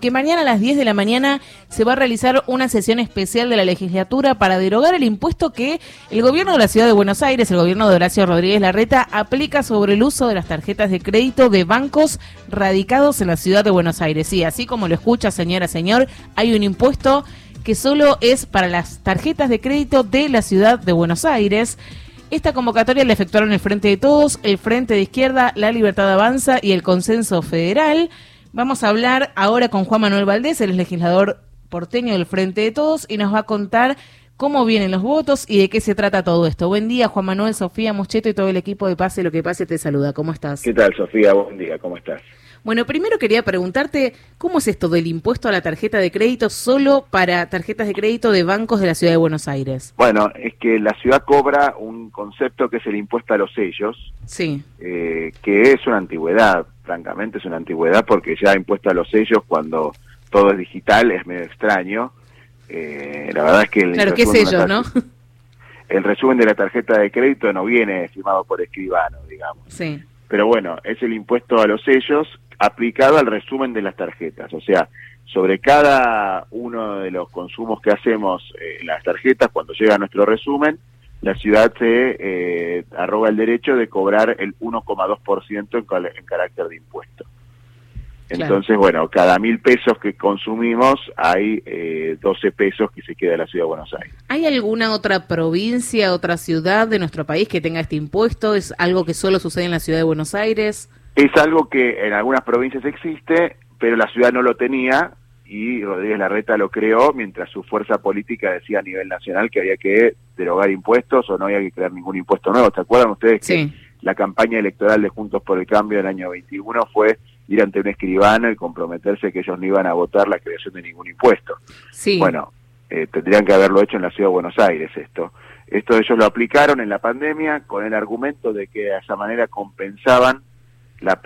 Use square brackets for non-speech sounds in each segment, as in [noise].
que mañana a las 10 de la mañana se va a realizar una sesión especial de la legislatura para derogar el impuesto que el gobierno de la ciudad de Buenos Aires, el gobierno de Horacio Rodríguez Larreta, aplica sobre el uso de las tarjetas de crédito de bancos radicados en la ciudad de Buenos Aires. Sí, así como lo escucha señora, señor, hay un impuesto que solo es para las tarjetas de crédito de la ciudad de Buenos Aires. Esta convocatoria la efectuaron el Frente de Todos, el Frente de Izquierda, la Libertad Avanza y el Consenso Federal. Vamos a hablar ahora con Juan Manuel Valdés, el legislador porteño del Frente de Todos, y nos va a contar cómo vienen los votos y de qué se trata todo esto. Buen día, Juan Manuel, Sofía Moscheto y todo el equipo de Pase lo que pase te saluda. ¿Cómo estás? ¿Qué tal, Sofía? Buen día, ¿cómo estás? Bueno, primero quería preguntarte, ¿cómo es esto del impuesto a la tarjeta de crédito solo para tarjetas de crédito de bancos de la Ciudad de Buenos Aires? Bueno, es que la ciudad cobra un concepto que es el impuesto a los sellos, sí. Eh, que es una antigüedad francamente es una antigüedad porque ya impuesto a los sellos cuando todo es digital es medio extraño. Eh, la verdad es que... El claro, ¿qué sellos, no? [laughs] El resumen de la tarjeta de crédito no viene firmado por escribano, digamos. Sí. Pero bueno, es el impuesto a los sellos aplicado al resumen de las tarjetas. O sea, sobre cada uno de los consumos que hacemos en las tarjetas, cuando llega nuestro resumen, la ciudad se eh, arroga el derecho de cobrar el 1,2% en, en carácter de impuesto. Entonces, bueno, cada mil pesos que consumimos hay eh, 12 pesos que se queda en la ciudad de Buenos Aires. ¿Hay alguna otra provincia, otra ciudad de nuestro país que tenga este impuesto? ¿Es algo que solo sucede en la ciudad de Buenos Aires? Es algo que en algunas provincias existe, pero la ciudad no lo tenía y Rodríguez Larreta lo creó mientras su fuerza política decía a nivel nacional que había que derogar impuestos o no había que crear ningún impuesto nuevo. ¿Se acuerdan ustedes que la campaña electoral de Juntos por el Cambio del año 21 fue ir ante un escribano y comprometerse que ellos no iban a votar la creación de ningún impuesto? Sí. Bueno, eh, tendrían que haberlo hecho en la ciudad de Buenos Aires esto. Esto ellos lo aplicaron en la pandemia con el argumento de que de esa manera compensaban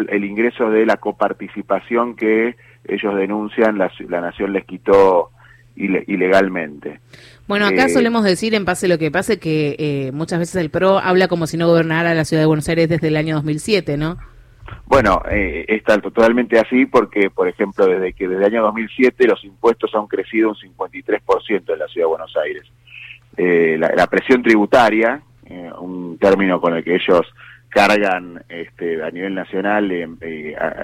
el ingreso de la coparticipación que ellos denuncian la, la nación les quitó ilegalmente. Bueno, acá eh, solemos decir, en pase lo que pase, que eh, muchas veces el PRO habla como si no gobernara la ciudad de Buenos Aires desde el año 2007, ¿no? Bueno, eh, está totalmente así porque, por ejemplo, desde que desde el año 2007 los impuestos han crecido un 53% en la ciudad de Buenos Aires. la, presión tributaria, un término con el que ellos cargan este, a nivel nacional,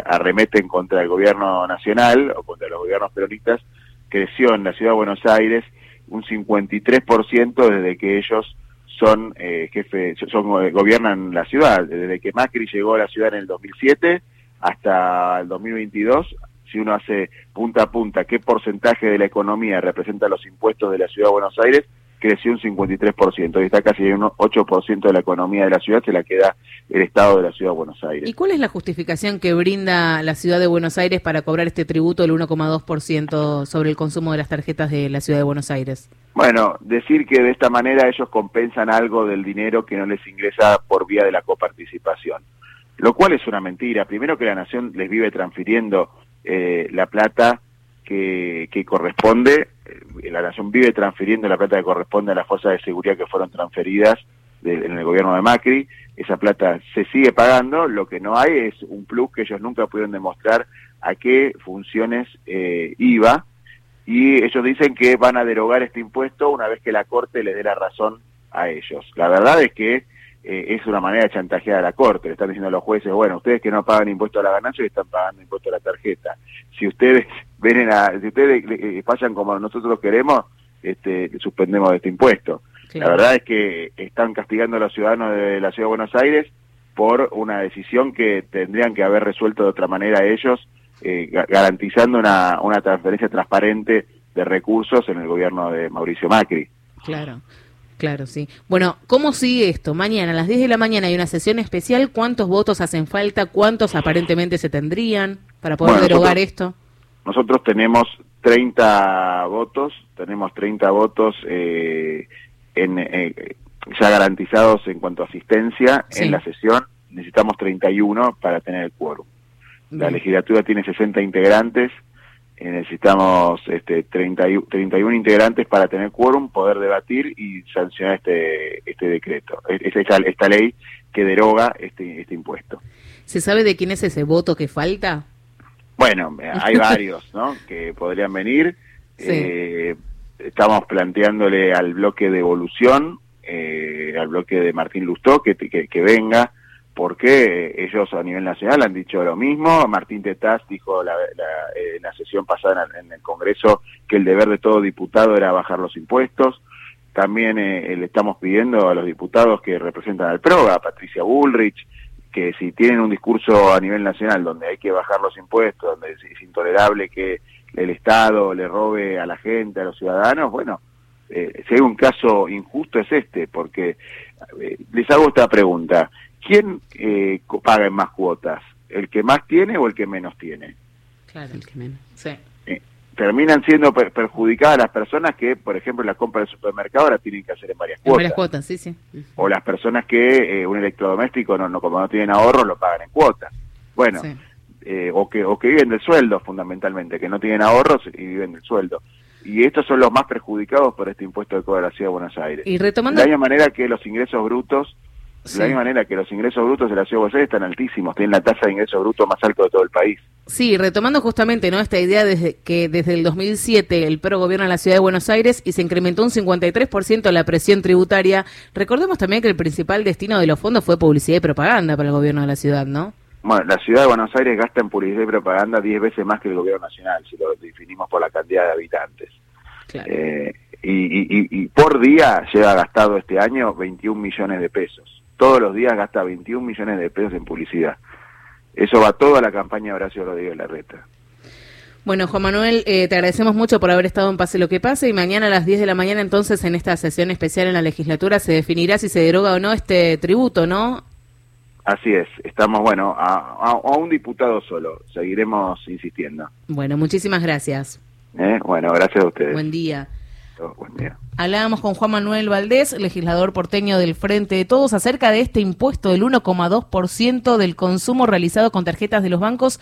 arremeten contra el gobierno nacional o contra los gobiernos peronistas, creció en la ciudad de Buenos Aires un 53% desde que ellos son eh, jefe, son, eh, gobiernan la ciudad. Desde que Macri llegó a la ciudad en el 2007 hasta el 2022, si uno hace punta a punta qué porcentaje de la economía representa los impuestos de la ciudad de Buenos Aires, creció un 53%, y está casi un 8% de la economía de la ciudad, se la queda el Estado de la Ciudad de Buenos Aires. ¿Y cuál es la justificación que brinda la Ciudad de Buenos Aires para cobrar este tributo del 1,2% sobre el consumo de las tarjetas de la Ciudad de Buenos Aires? Bueno, decir que de esta manera ellos compensan algo del dinero que no les ingresa por vía de la coparticipación, lo cual es una mentira. Primero que la Nación les vive transfiriendo eh, la plata que, que corresponde eh, la Nación vive transfiriendo la plata que corresponde a las fuerzas de seguridad que fueron transferidas en el gobierno de Macri. Esa plata se sigue pagando, lo que no hay es un plus que ellos nunca pudieron demostrar a qué funciones eh, iba. Y ellos dicen que van a derogar este impuesto una vez que la Corte les dé la razón a ellos. La verdad es que eh, es una manera de chantajear a la Corte. Le están diciendo a los jueces, bueno, ustedes que no pagan impuesto a la ganancia están pagando impuesto a la tarjeta. Si ustedes ven a, si ustedes eh, fallan como nosotros queremos, este, suspendemos este impuesto. La verdad es que están castigando a los ciudadanos de la Ciudad de Buenos Aires por una decisión que tendrían que haber resuelto de otra manera ellos, eh, garantizando una, una transferencia transparente de recursos en el gobierno de Mauricio Macri. Claro. Claro, sí. Bueno, ¿cómo sigue esto? Mañana a las 10 de la mañana hay una sesión especial. ¿Cuántos votos hacen falta? ¿Cuántos aparentemente se tendrían para poder derogar esto? Nosotros tenemos 30 votos, tenemos 30 votos eh, en, eh, ya garantizados en cuanto a asistencia en la sesión. Necesitamos 31 para tener el quórum. La legislatura tiene 60 integrantes eh, necesitamos este, 31 integrantes para tener quórum, poder debatir y sancionar este, este decreto, esta, esta ley que deroga este, este impuesto. ¿Se sabe de quién es ese voto que falta? Bueno, [laughs] hay varios, ¿no? Que podrían venir. Eh, estamos planteándole al bloque de evolución, eh, al bloque de Martín Lustó, que, que, venga, porque ellos a nivel nacional han dicho lo mismo. Martín Tetaz dijo la, eh, en la sesión pasada en, el Congreso que el deber de todo diputado era bajar los impuestos. También le estamos pidiendo a los diputados que representan al PRO, a Patricia Bullrich, que si tienen un discurso a nivel nacional donde hay que bajar los impuestos, donde es, intolerable que el Estado le robe a la gente, a los ciudadanos, bueno, eh, si hay un caso injusto es este, porque eh, les hago esta pregunta, ¿quién eh, paga en más cuotas? ¿El que más tiene o el que menos tiene? Claro, el que menos, sí terminan siendo perjudicadas las personas que, por ejemplo, la compra del supermercado la tienen que hacer en varias cuotas. En varias cuotas, sí, sí. O las personas que eh, un electrodoméstico, no, no, como no tienen ahorro, lo pagan en cuotas. Bueno, eh, o, que, o que viven del sueldo, fundamentalmente, que no tienen ahorros y viven del sueldo. Y estos son los más perjudicados por este impuesto de cobro de la Ciudad de Buenos Aires. Y retomando... De la misma manera que los ingresos brutos de la misma manera que los ingresos brutos de la ciudad de Buenos Aires están altísimos, tienen la tasa de ingresos brutos más alta de todo el país. Sí, retomando justamente no esta idea desde que desde el 2007 el PRO gobierna la ciudad de Buenos Aires y se incrementó un 53% la presión tributaria, recordemos también que el principal destino de los fondos fue publicidad y propaganda para el gobierno de la ciudad, ¿no? Bueno, la ciudad de Buenos Aires gasta en publicidad y propaganda 10 veces más que el gobierno nacional, si lo definimos por la cantidad de habitantes. Eh, y, y por día lleva gastado este año 21 millones de pesos todos los días gasta 21 millones de pesos en publicidad. Eso va todo a la campaña Horacio Rodríguez Larreta. Bueno, Juan Manuel, eh, te agradecemos mucho por haber estado en Pase lo que pase y mañana a las 10 de la mañana entonces en esta sesión especial en la legislatura se definirá si se deroga o no este tributo, ¿no? Así es, estamos, bueno, a, un diputado solo, seguiremos insistiendo. Bueno, muchísimas gracias. Eh, bueno, gracias a ustedes. Buen día. Hablábamos con Juan Manuel Valdés, legislador porteño del Frente de Todos, acerca de este impuesto del 1,2% del consumo realizado con tarjetas de los bancos